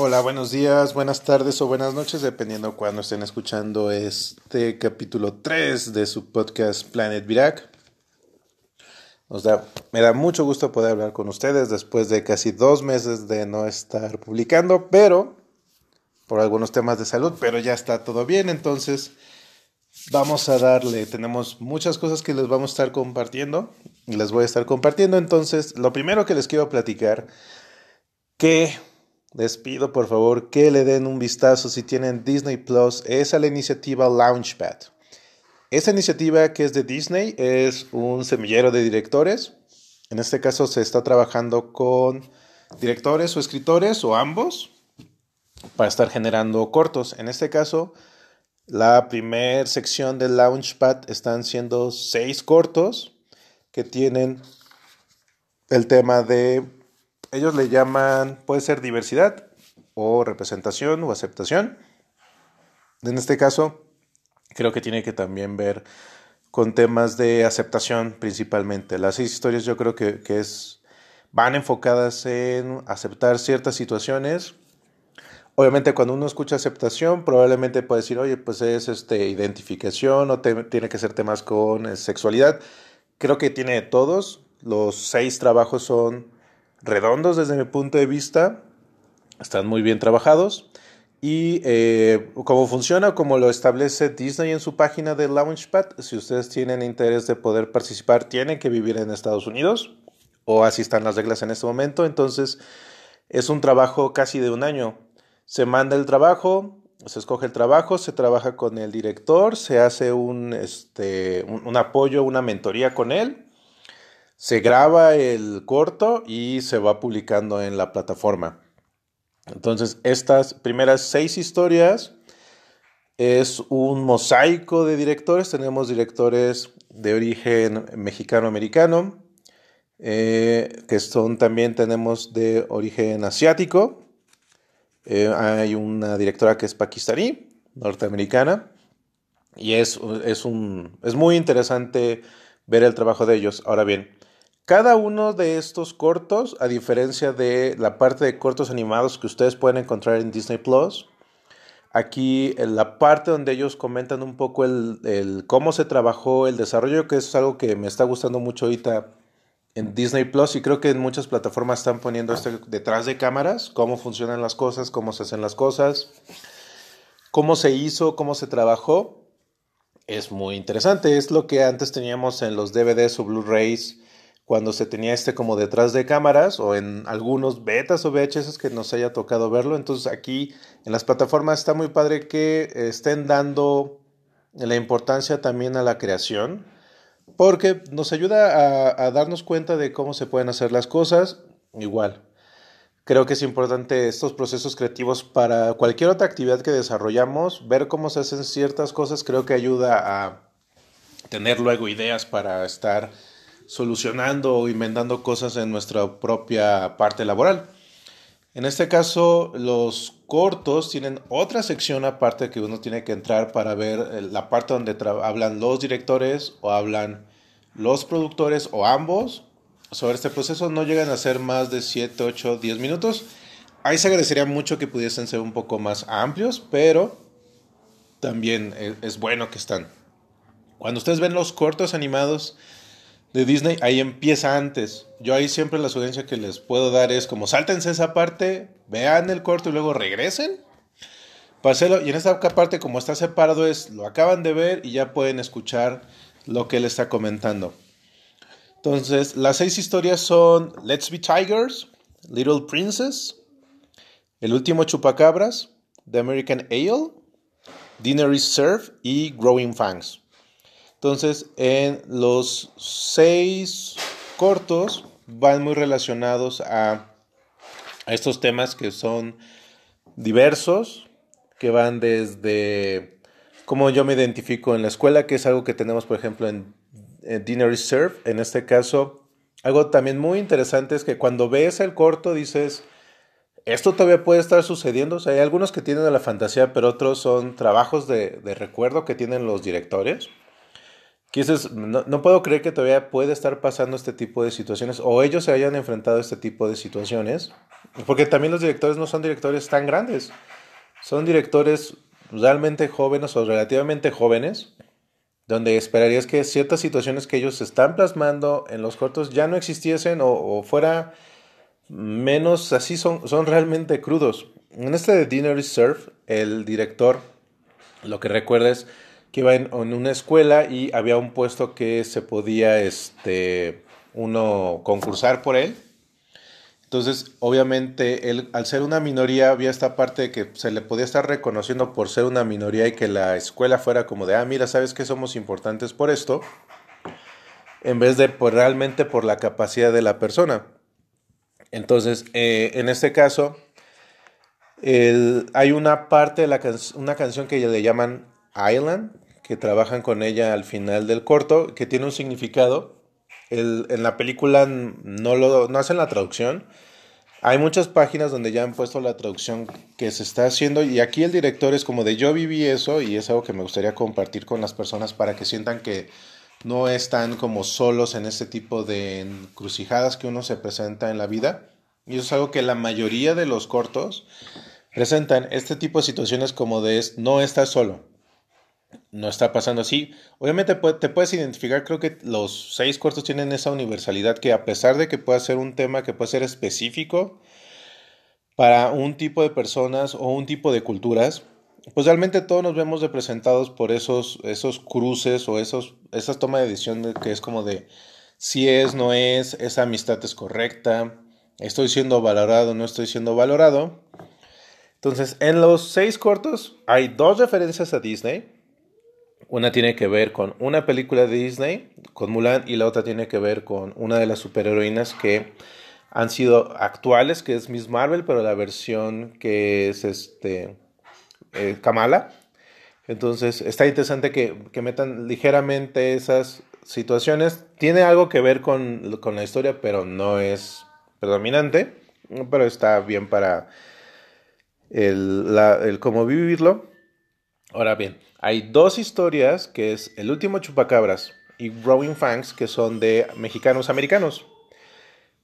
Hola, buenos días, buenas tardes o buenas noches, dependiendo cuando estén escuchando este capítulo 3 de su podcast Planet Virac. Me da mucho gusto poder hablar con ustedes después de casi dos meses de no estar publicando, pero por algunos temas de salud, pero ya está todo bien, entonces vamos a darle, tenemos muchas cosas que les vamos a estar compartiendo y les voy a estar compartiendo, entonces lo primero que les quiero platicar, que les pido por favor que le den un vistazo si tienen Disney Plus, es la iniciativa Launchpad. Esta iniciativa que es de Disney es un semillero de directores. En este caso se está trabajando con directores o escritores o ambos para estar generando cortos. En este caso, la primera sección del Launchpad están siendo seis cortos que tienen el tema de ellos le llaman, puede ser diversidad o representación o aceptación. En este caso, creo que tiene que también ver con temas de aceptación principalmente. Las seis historias yo creo que, es, van enfocadas en aceptar ciertas situaciones. Obviamente cuando uno escucha aceptación, probablemente puede decir, oye, pues es este, identificación o tiene que ser temas con eh, sexualidad. Creo que tiene todos. Los seis trabajos son redondos desde mi punto de vista, están muy bien trabajados. Y eh, cómo funciona, como lo establece Disney en su página de Launchpad, si ustedes tienen interés de poder participar, tienen que vivir en Estados Unidos, o así están las reglas en este momento. Entonces, es un trabajo casi de un año. Se manda el trabajo, se escoge el trabajo, se trabaja con el director, se hace un, este, un apoyo, una mentoría con él se graba el corto y se va publicando en la plataforma. Entonces, estas primeras seis historias es un mosaico de directores. Tenemos directores de origen mexicano-americano, eh, que son también tenemos de origen asiático. Eh, hay una directora que es pakistaní, norteamericana, y es, es, un, es muy interesante ver el trabajo de ellos. Ahora bien, cada uno de estos cortos, a diferencia de la parte de cortos animados que ustedes pueden encontrar en Disney Plus, aquí en la parte donde ellos comentan un poco el, cómo se trabajó el desarrollo, que es algo que me está gustando mucho ahorita en Disney Plus y creo que en muchas plataformas están poniendo esto detrás de cámaras, cómo funcionan las cosas, cómo se hacen las cosas, cómo se hizo, cómo se trabajó. Es muy interesante, es lo que antes teníamos en los DVDs o Blu-rays cuando se tenía este como detrás de cámaras o en algunos betas o VHS que nos haya tocado verlo. Entonces aquí en las plataformas está muy padre que estén dando la importancia también a la creación porque nos ayuda a, darnos cuenta de cómo se pueden hacer las cosas igual. Creo que es importante estos procesos creativos para cualquier otra actividad que desarrollamos, ver cómo se hacen ciertas cosas, creo que ayuda a tener luego ideas para estar solucionando o inventando cosas en nuestra propia parte laboral. En este caso, los cortos tienen otra sección aparte que uno tiene que entrar para ver eh, la parte donde hablan los directores o hablan los productores o ambos sobre este proceso. No llegan a ser más de 7, 8, 10 minutos. Ahí se agradecería mucho que pudiesen ser un poco más amplios, pero también eh, es bueno que están. Cuando ustedes ven los cortos animados, de Disney, ahí empieza antes. Yo ahí siempre la sugerencia que les puedo dar es como sáltense esa parte, vean el corto y luego regresen. Páselo, y en esta parte como está separado es, lo acaban de ver y ya pueden escuchar lo que él está comentando. Entonces, las seis historias son Let's Be Tigers, Little Princess, El último chupacabras, The American Ale, Dinner is Served y Growing Fangs. Entonces, en los seis cortos van muy relacionados a, estos temas que son diversos, que van desde cómo yo me identifico en la escuela, que es algo que tenemos, por ejemplo, en, Dinner is Served. En este caso, algo también muy interesante es que cuando ves el corto dices, esto todavía puede estar sucediendo. O sea, hay algunos que tienen la fantasía, pero otros son trabajos de recuerdo que tienen los directores. Que no, puedo creer que todavía puede estar pasando este tipo de situaciones o ellos se hayan enfrentado a este tipo de situaciones, porque también los directores no son directores tan grandes, son directores realmente jóvenes o relativamente jóvenes, donde esperarías que ciertas situaciones que ellos están plasmando en los cortos ya no existiesen o, o fuera menos así, son, son realmente crudos. En este de Dinner is Surf, el director lo que recuerda es que iba en, una escuela y había un puesto que se podía este, uno concursar por él. Entonces, obviamente, él, al ser una minoría, había esta parte de que se le podía estar reconociendo por ser una minoría y que la escuela fuera como de, ah, mira, ¿sabes que somos importantes por esto? En vez de realmente por la capacidad de la persona. Entonces, eh, en este caso, hay una parte de la una canción que le llaman Island, que trabajan con ella al final del corto, que tiene un significado. en la película no, lo, no hacen la traducción. Hay muchas páginas donde ya han puesto la traducción que se está haciendo y aquí el director es como de yo viví eso y es algo que me gustaría compartir con las personas para que sientan que no están como solos en este tipo de encrucijadas que uno se presenta en la vida. Y eso es algo que la mayoría de los cortos presentan este tipo de situaciones como de no estás solo. No está pasando así. Obviamente te puedes identificar, creo que los seis cortos tienen esa universalidad que a pesar de que pueda ser un tema que puede ser específico para un tipo de personas o un tipo de culturas, pues realmente todos nos vemos representados por esos, esos cruces o esos, esas tomas de decisión que es como de si es, no es, esa amistad es correcta, estoy siendo valorado, no estoy siendo valorado. Entonces, en los seis cortos hay dos referencias a Disney. Una tiene que ver con una película de Disney, con Mulan, y la otra tiene que ver con una de las superheroínas que han sido actuales, que es Miss Marvel, pero la versión que es este eh, Kamala. Entonces está interesante que, metan ligeramente esas situaciones. Tiene algo que ver con, la historia, pero no es predominante. Pero está bien para el, el cómo vivirlo. Ahora bien, hay dos historias que es El último chupacabras y Growing Fangs que son de mexicanos americanos.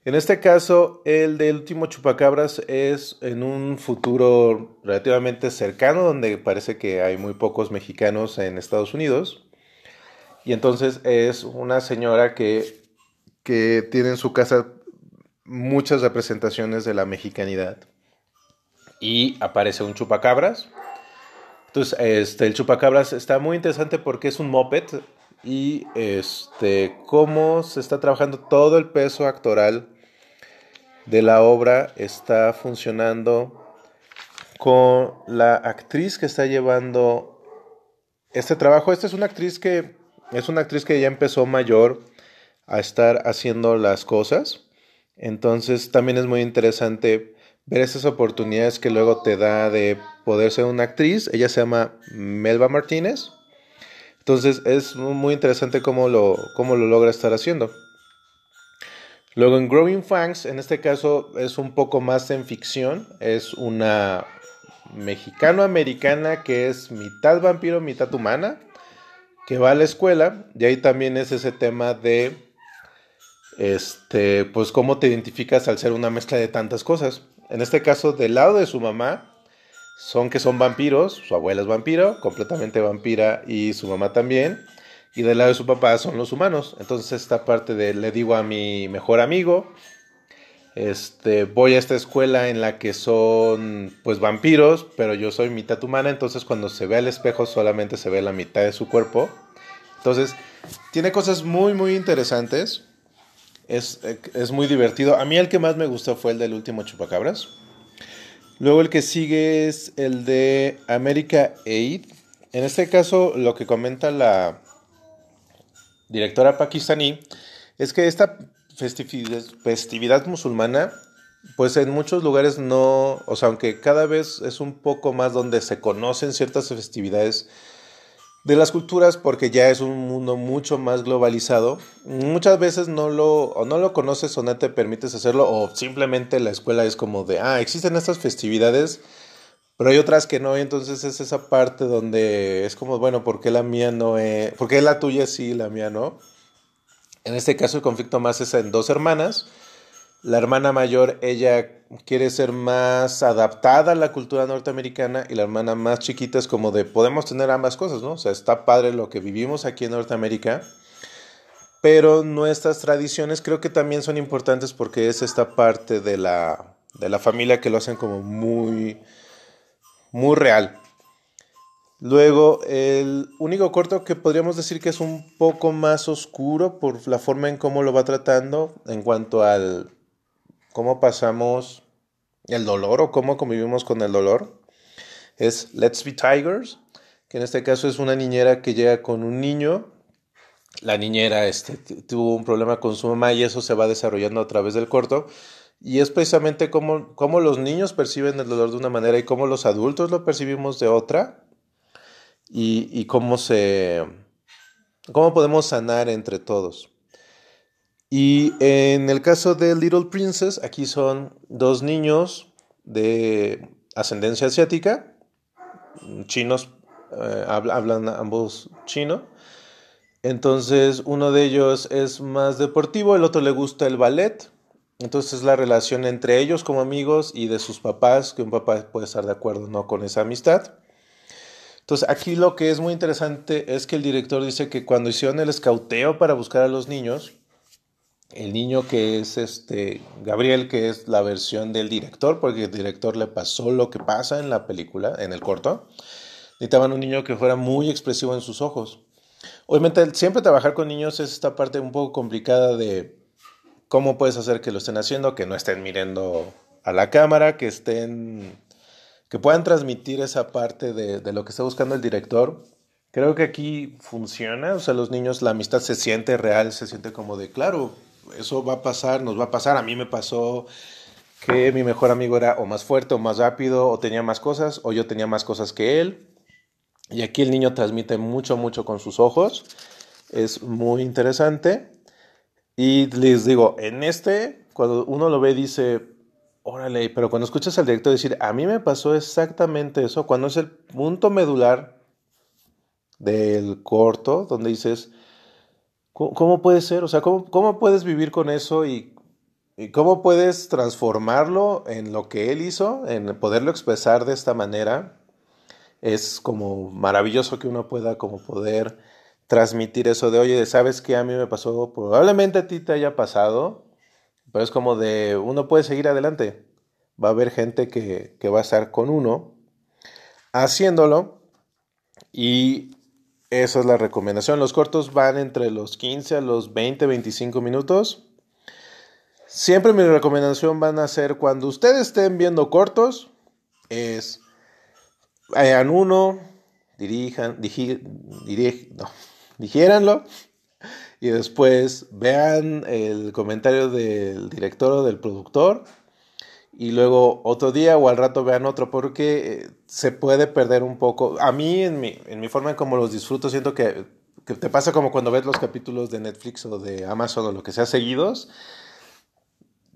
En este caso, el del último chupacabras es en un futuro relativamente cercano, donde parece que hay muy pocos mexicanos en Estados Unidos. Y entonces es una señora que, que tiene en su casa muchas representaciones de la mexicanidad. Y aparece un chupacabras. Entonces, este, el chupacabras está muy interesante porque es un moped y este, cómo se está trabajando todo el peso actoral de la obra está funcionando con la actriz que está llevando este trabajo. Esta es una actriz que es una actriz que ya empezó mayor a estar haciendo las cosas. Entonces también es muy interesante ver esas oportunidades que luego te da de poder ser una actriz. Ella se llama Melba Martínez. Entonces es muy interesante cómo lo, cómo lo logra estar haciendo. Luego en Growing Fangs, en este caso es un poco más en ficción, es una mexicano-americana que es mitad vampiro, mitad humana, que va a la escuela, y ahí también es ese tema de, este, pues cómo te identificas al ser una mezcla de tantas cosas. En este caso, del lado de su mamá, son que son vampiros, su abuela es vampiro, completamente vampira, y su mamá también y del lado de su papá son los humanos. Entonces esta parte de le digo a mi mejor amigo, este, voy a esta escuela en la que son pues vampiros, pero yo soy mitad humana, entonces cuando se ve al espejo solamente se ve la mitad de su cuerpo. Entonces, tiene cosas muy muy interesantes. Es, es muy divertido. A mí el que más me gustó fue el del último chupacabras. Luego el que sigue es el de America Aid. En este caso, lo que comenta la, directora pakistaní, es que esta festividad, festividad musulmana, pues en muchos lugares no, o sea, aunque cada vez es un poco más donde se conocen ciertas festividades de las culturas, porque ya es un mundo mucho más globalizado, muchas veces no lo, o no lo conoces o no te permites hacerlo, o simplemente la escuela es como de, ah, existen estas festividades, Pero hay otras que no, y entonces es esa parte donde es como, bueno, ¿por qué la mía no es, por qué la tuya sí y la mía no? En este caso el conflicto más es en dos hermanas. La hermana mayor, ella quiere ser más adaptada a la cultura norteamericana y la hermana más chiquita es como de, podemos tener ambas cosas, ¿no? O sea, está padre lo que vivimos aquí en Norteamérica, pero nuestras tradiciones creo que también son importantes porque es esta parte de la, de la familia que lo hacen como muy muy real. Luego, el único corto que podríamos decir que es un poco más oscuro por la forma en cómo lo va tratando en cuanto al cómo pasamos el dolor o cómo convivimos con el dolor, es Let's Be Tigers, que en este caso es una niñera que llega con un niño. La niñera este, tuvo un problema con su mamá y eso se va desarrollando a través del corto. Y es precisamente cómo, cómo los niños perciben el dolor de una manera y cómo los adultos lo percibimos de otra. Y, y cómo se. cómo podemos sanar entre todos. Y en el caso de Little Princess, aquí son dos niños de ascendencia asiática, chinos, eh, hablan ambos chino. Entonces uno de ellos es más deportivo, el otro le gusta el ballet. Entonces la relación entre ellos como amigos y de sus papás, que un papá puede estar de acuerdo no con esa amistad. Entonces aquí lo que es muy interesante es que el director dice que cuando hicieron el escauteo para buscar a los niños, el niño que es este Gabriel, que es la versión del director, porque el director le pasó lo que pasa en la película, en el corto, necesitaban un niño que fuera muy expresivo en sus ojos. Obviamente siempre trabajar con niños es esta parte un poco complicada de ¿Cómo puedes hacer que lo estén haciendo? Que no estén mirando a la cámara, que estén, que puedan transmitir esa parte de, de lo que está buscando el director. Creo que aquí funciona, o sea, los niños, la amistad se siente real, se siente como de, claro, eso va a pasar, nos va a pasar, a mí me pasó que mi mejor amigo era o más fuerte o más rápido o tenía más cosas o yo tenía más cosas que él. Y aquí el niño transmite mucho, mucho con sus ojos. Es muy interesante. Y les digo, en este, cuando uno lo ve, dice, órale, pero cuando escuchas al director decir, a mí me pasó exactamente eso, cuando es el punto medular del corto, donde dices, ¿cómo, puede ser? O sea, ¿cómo, ¿cómo, puedes vivir con eso y, y, cómo puedes transformarlo en lo que él hizo, en poderlo expresar de esta manera? Es como maravilloso que uno pueda como poder transmitir eso de, oye, ¿sabes qué a mí me pasó? Probablemente a ti te haya pasado, pero es como de, uno puede seguir adelante. Va a haber gente que, que va a estar con uno haciéndolo y esa es la recomendación. Los cortos van entre los 15 a los 20, 25 minutos. Siempre mi recomendación van a ser cuando ustedes estén viendo cortos, es hagan uno, dirijan, dirijan, no, dijéranlo y después vean el comentario del director o del productor y luego otro día o al rato vean otro porque eh, se puede perder un poco. A mí en mi, en mi forma en como los disfruto siento que, que te pasa como cuando ves los capítulos de Netflix o de Amazon o lo que sea seguidos,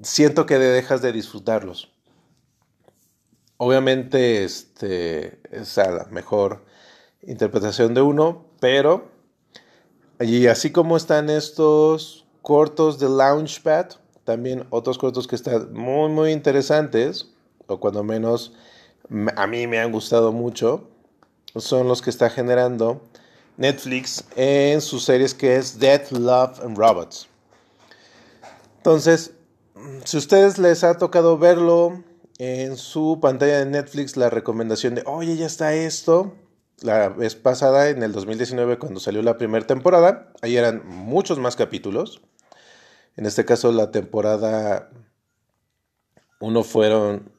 siento que dejas de disfrutarlos. Obviamente este, es la mejor interpretación de uno, pero y así como están estos cortos de Launchpad, también otros cortos que están muy, muy interesantes, o cuando menos a mí me han gustado mucho, son los que está generando Netflix en sus series que es Death, Love and Robots. Entonces, si a ustedes les ha tocado verlo en su pantalla de Netflix, la recomendación de, oye, ya está esto, la vez pasada, en el 2019, cuando salió la primera temporada, ahí eran muchos más capítulos. En este caso, la temporada 1 fueron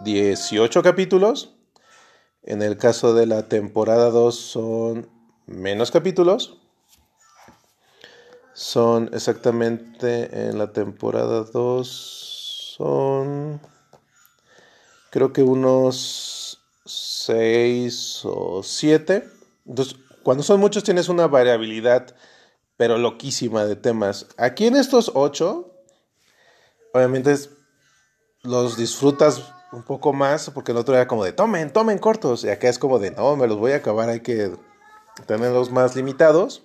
18 capítulos. En el caso de la temporada 2 son menos capítulos. Son exactamente en la temporada 2 son creo que unos 6 o 7. Entonces, cuando son muchos tienes una variabilidad, pero loquísima de temas. Aquí en estos 8, obviamente los disfrutas un poco más, porque el otro era como de tomen, tomen cortos, y acá es como de no, me los voy a acabar, hay que tenerlos más limitados.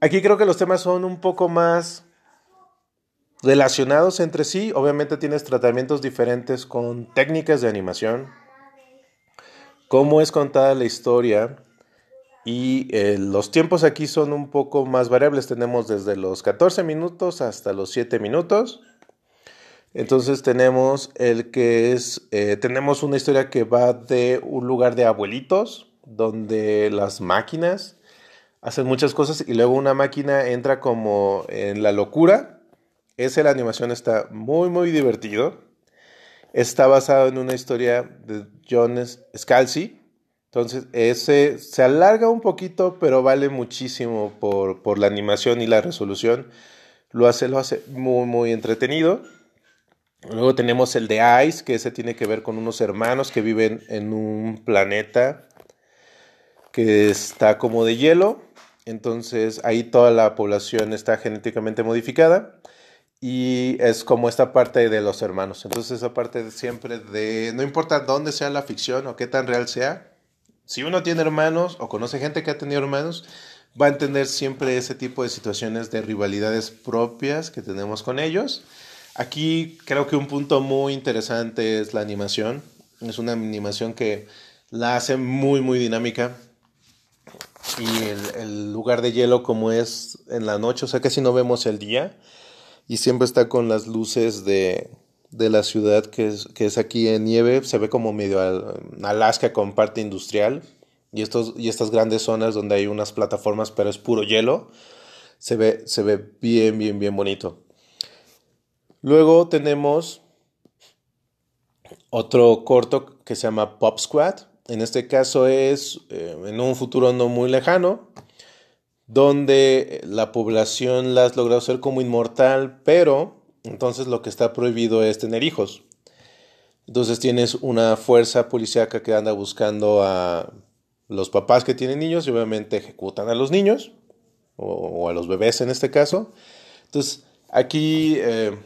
Aquí creo que los temas son un poco más relacionados entre sí. Obviamente tienes tratamientos diferentes con técnicas de animación, cómo es contada la historia y eh, los tiempos aquí son un poco más variables. Tenemos desde los 14 minutos hasta los 7 minutos. Entonces tenemos el que es, eh, tenemos una historia que va de un lugar de abuelitos, donde las máquinas hacen muchas cosas y luego una máquina entra como en la locura. Esa la animación está muy, muy divertido. Está basado en una historia de John Scalzi. Entonces, ese se alarga un poquito, pero vale muchísimo por, por la animación y la resolución. Lo hace, lo hace muy, muy entretenido. Luego tenemos el de Ice, que ese tiene que ver con unos hermanos que viven en un planeta que está como de hielo. Entonces ahí toda la población está genéticamente modificada. Y es como esta parte de los hermanos. Entonces esa parte de siempre de, no importa dónde sea la ficción o qué tan real sea, si uno tiene hermanos o conoce gente que ha tenido hermanos, va a entender siempre ese tipo de situaciones de rivalidades propias que tenemos con ellos Aquí creo que un punto muy interesante es la animación. Es una animación que la hace muy, muy dinámica. Y el, lugar de hielo como es en la noche, o sea, casi no vemos el día. Y siempre está con las luces de, la ciudad que es, que es aquí en nieve. Se ve como medio Alaska con parte industrial. Y, estos, y estas grandes zonas donde hay unas plataformas, pero es puro hielo. Se ve, se ve bien, bien, bien bonito. Luego tenemos otro corto que se llama Pop Squad. En este caso es eh, en un futuro no muy lejano, donde la población la has logrado ser como inmortal, pero entonces lo que está prohibido es tener hijos. Entonces tienes una fuerza policíaca que anda buscando a los papás que tienen niños y obviamente ejecutan a los niños, o, a los bebés en este caso. Entonces aquí eh,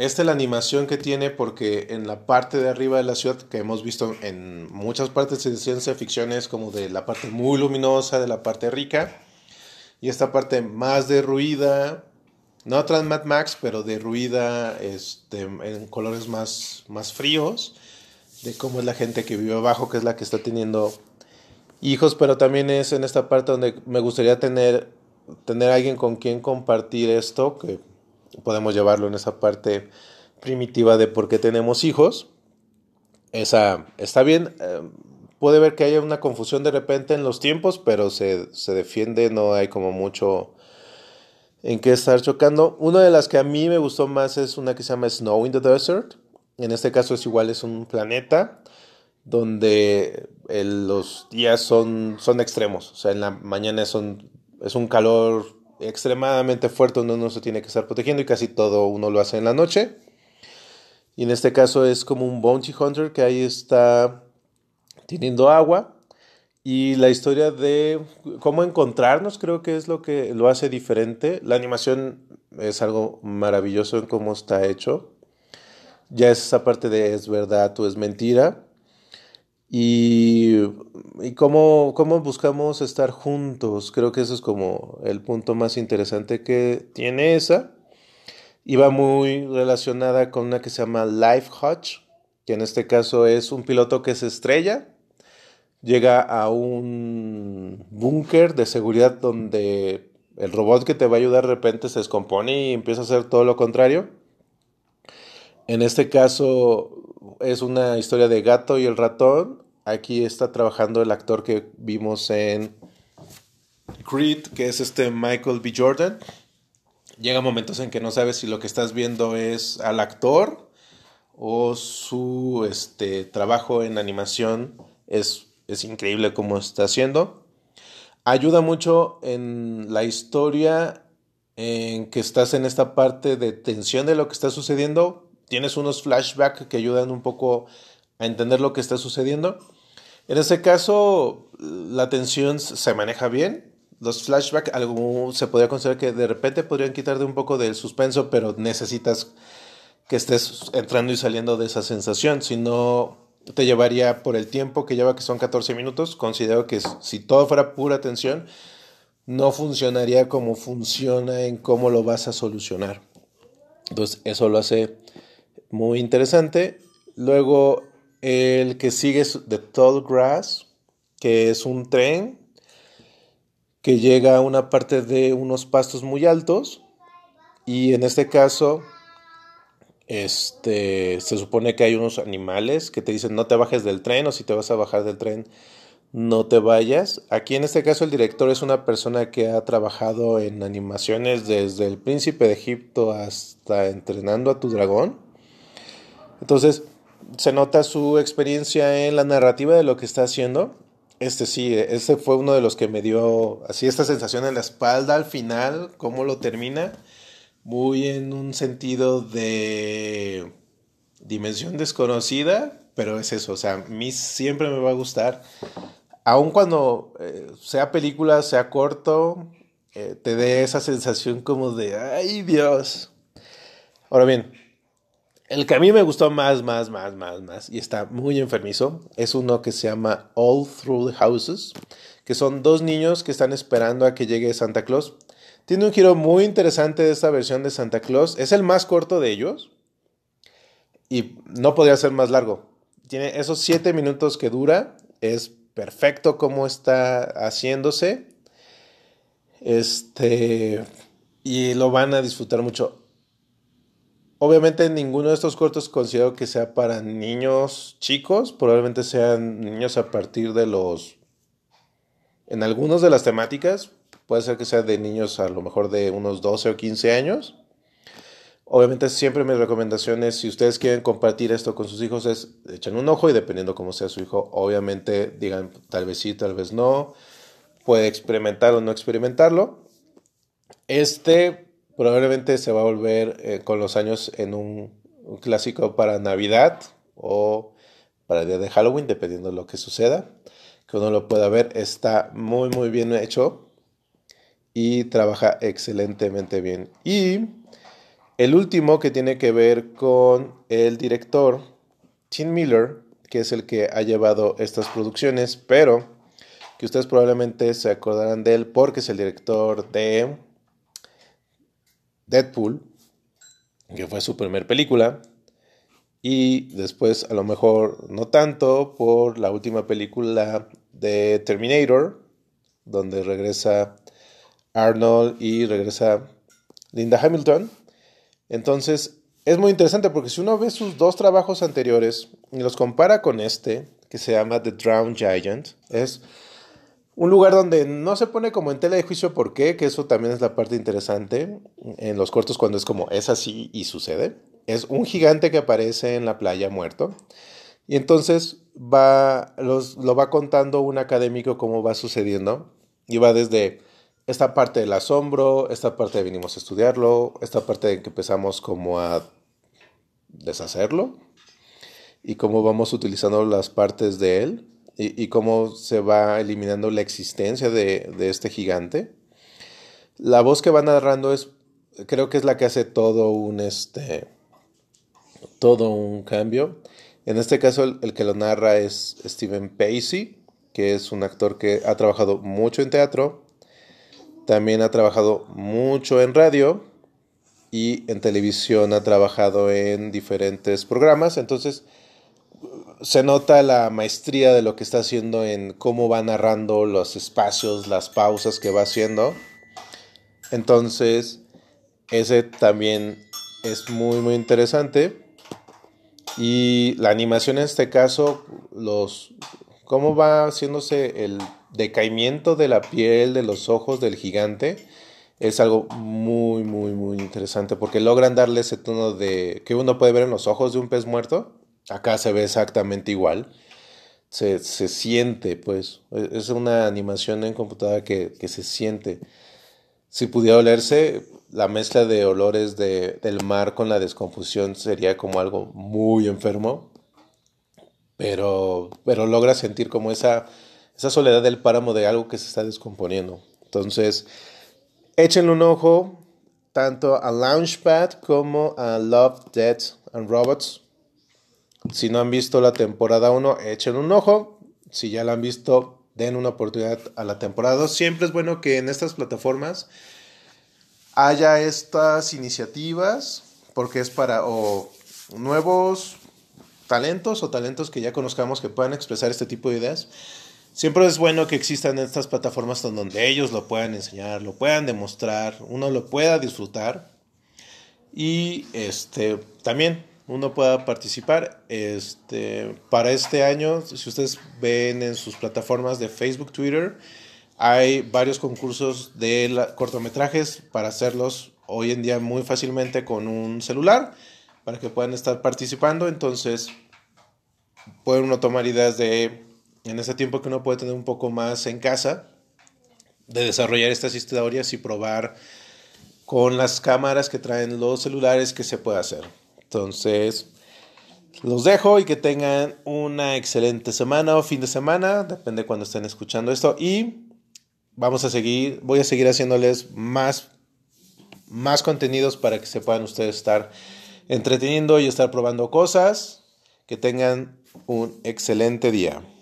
esta es la animación que tiene porque en la parte de arriba de la ciudad que hemos visto en muchas partes de ciencia ficción es como de la parte muy luminosa, de la parte rica, y esta parte más derruida, no tan Mad Max, pero derruida este, en colores más, más fríos, de cómo es la gente que vive abajo, que es la que está teniendo hijos, pero también es en esta parte donde me gustaría tener, tener alguien con quien compartir esto, que podemos llevarlo en esa parte primitiva de por qué tenemos hijos. Esa está bien. Eh, puede ver que haya una confusión de repente en los tiempos, pero se, defiende, no hay como mucho en qué estar chocando. Una de las que a mí me gustó más es una que se llama Snow in the Desert. En este caso es igual, es un planeta donde los días son, son extremos. O sea, en la mañana son, es un calor extremadamente fuerte donde uno se tiene que estar protegiendo y casi todo uno lo hace en la noche. Y en este caso es como un bounty hunter que ahí está teniendo agua. Y la historia de cómo encontrarnos creo que es lo que lo hace diferente. La animación es algo maravilloso en cómo está hecho. Ya es esa parte de es verdad o es mentira. Y, y cómo, cómo, buscamos estar juntos. Creo que eso es como el punto más interesante que tiene esa. Y va muy relacionada con una que se llama Life Hutch, que en este caso es un piloto que se estrella, llega a un búnker de seguridad donde el robot que te va a ayudar de repente se descompone y empieza a hacer todo lo contrario. En este caso es una historia de gato y el ratón. Aquí está trabajando el actor que vimos en Creed, que es este Michael B. Jordan. Llega momentos en que no sabes si lo que estás viendo es al actor o su este, trabajo en animación es, es increíble como está haciendo. Ayuda mucho en la historia en que estás en esta parte de tensión de lo que está sucediendo tienes unos flashbacks que ayudan un poco a entender lo que está sucediendo. En ese caso, la tensión se maneja bien. Los flashbacks, algo se podría considerar que de repente podrían quitar de un poco del suspenso, pero necesitas que estés entrando y saliendo de esa sensación, sino te llevaría por el tiempo que lleva, que son 14 minutos. Considero que si todo fuera pura atención, no funcionaría como funciona en cómo lo vas a solucionar. Entonces, eso lo hace muy interesante. Luego, el que sigue es The Tall Grass, que es un tren que llega a una parte de unos pastos muy altos y en este caso este, se supone que hay unos animales que te dicen no te bajes del tren o si te vas a bajar del tren no te vayas. Aquí en este caso el director es una persona que ha trabajado en animaciones desde el príncipe de Egipto hasta entrenando a tu dragón. Entonces se nota su experiencia en la narrativa de lo que está haciendo. Este sí, este fue uno de los que me dio así esta sensación en la espalda al final, cómo lo termina muy en un sentido de dimensión desconocida, pero es eso, o sea, a mí siempre me va a gustar, aun cuando eh, sea película, sea corto, eh, te dé esa sensación como de, ay Dios. Ahora bien, el que a mí me gustó más, más, más, más, más, y está muy enfermizo, es uno que se llama All Through the Houses, que son dos niños que están esperando a que llegue Santa Claus tiene un giro muy interesante de esta versión de Santa Claus. Es el más corto de ellos. Y no podría ser más largo. Tiene esos siete minutos que dura. Es perfecto como está haciéndose. Este. Y lo van a disfrutar mucho. Obviamente ninguno de estos cortos considero que sea para niños chicos. Probablemente sean niños a partir de los... En algunas de las temáticas, Puede ser que sea de niños a lo mejor de unos 12 o 15 años. Obviamente siempre mis recomendaciones, si ustedes quieren compartir esto con sus hijos, es echen un ojo y dependiendo cómo sea su hijo, obviamente digan tal vez sí, tal vez no. Puede experimentar o no experimentarlo. Este probablemente se va a volver eh, con los años en un, un, clásico para Navidad o para el día de Halloween, dependiendo de lo que suceda. Que uno lo pueda ver, está muy muy bien hecho y trabaja excelentemente bien. Y el último que tiene que ver con el director Tim Miller, que es el que ha llevado estas producciones, pero que ustedes probablemente se acordarán de él porque es el director de Deadpool, que fue su primer película, y después a lo mejor no tanto por la última película de Terminator, donde regresa Arnold y regresa Linda Hamilton. Entonces, es muy interesante porque si uno ve sus dos trabajos anteriores y los compara con este, que se llama The Drowned Giant, es un lugar donde no se pone como en tela de juicio por qué, que eso también es la parte interesante en los cortos cuando es como es así y sucede. Es un gigante que aparece en la playa muerto. Y entonces va, los, lo va contando un académico cómo va sucediendo. Y va desde esta parte del asombro, esta parte de vinimos a estudiarlo, esta parte de que empezamos como a deshacerlo y cómo vamos utilizando las partes de él y, cómo se va eliminando la existencia de, este gigante. La voz que va narrando es, creo que es la que hace todo un, este, todo un cambio. En este caso el, el que lo narra es Steven Pacey, que es un actor que ha trabajado mucho en teatro, también ha trabajado mucho en radio y en televisión ha trabajado en diferentes programas. Entonces se nota la maestría de lo que está haciendo en cómo va narrando los espacios, las pausas que va haciendo. Entonces ese también es muy muy interesante. Y la animación en este caso, los cómo va haciéndose el decaimiento de la piel, de los ojos del gigante, es algo muy, muy, muy interesante porque logran darle ese tono de que uno puede ver en los ojos de un pez muerto. Acá se ve exactamente igual. Se, siente, pues. Es una animación en computadora que, se siente. Si pudiera olerse, la mezcla de olores de, del mar con la descomposición sería como algo muy enfermo. Pero, pero logra sentir como esa esa soledad del páramo de algo que se está descomponiendo. Entonces, échenle un ojo. tanto a Launchpad como a Love, Death and Robots. Si no han visto la temporada 1, echen un ojo. Si ya la han visto, den una oportunidad a la temporada 2. Siempre es bueno que en estas plataformas haya estas iniciativas, porque es para nuevos talentos o talentos que ya conozcamos que puedan expresar este tipo de ideas. Siempre es bueno que existan estas plataformas donde ellos lo puedan enseñar, lo puedan demostrar, uno lo pueda disfrutar y este también uno pueda participar. Este, para este año, si ustedes ven en sus plataformas de Facebook, Twitter, hay varios concursos de cortometrajes para hacerlos hoy en día muy fácilmente con un celular para que puedan estar participando. Entonces, puede uno tomar ideas de, en ese tiempo que uno puede tener un poco más en casa, de desarrollar estas historias y probar con las cámaras que traen los celulares que se puede hacer. Entonces, los dejo y que tengan una excelente semana o fin de semana, depende cuando estén escuchando esto. Y vamos a seguir, voy a seguir haciéndoles más, más contenidos para que se puedan ustedes estar entreteniendo y estar probando cosas. Que tengan un excelente día.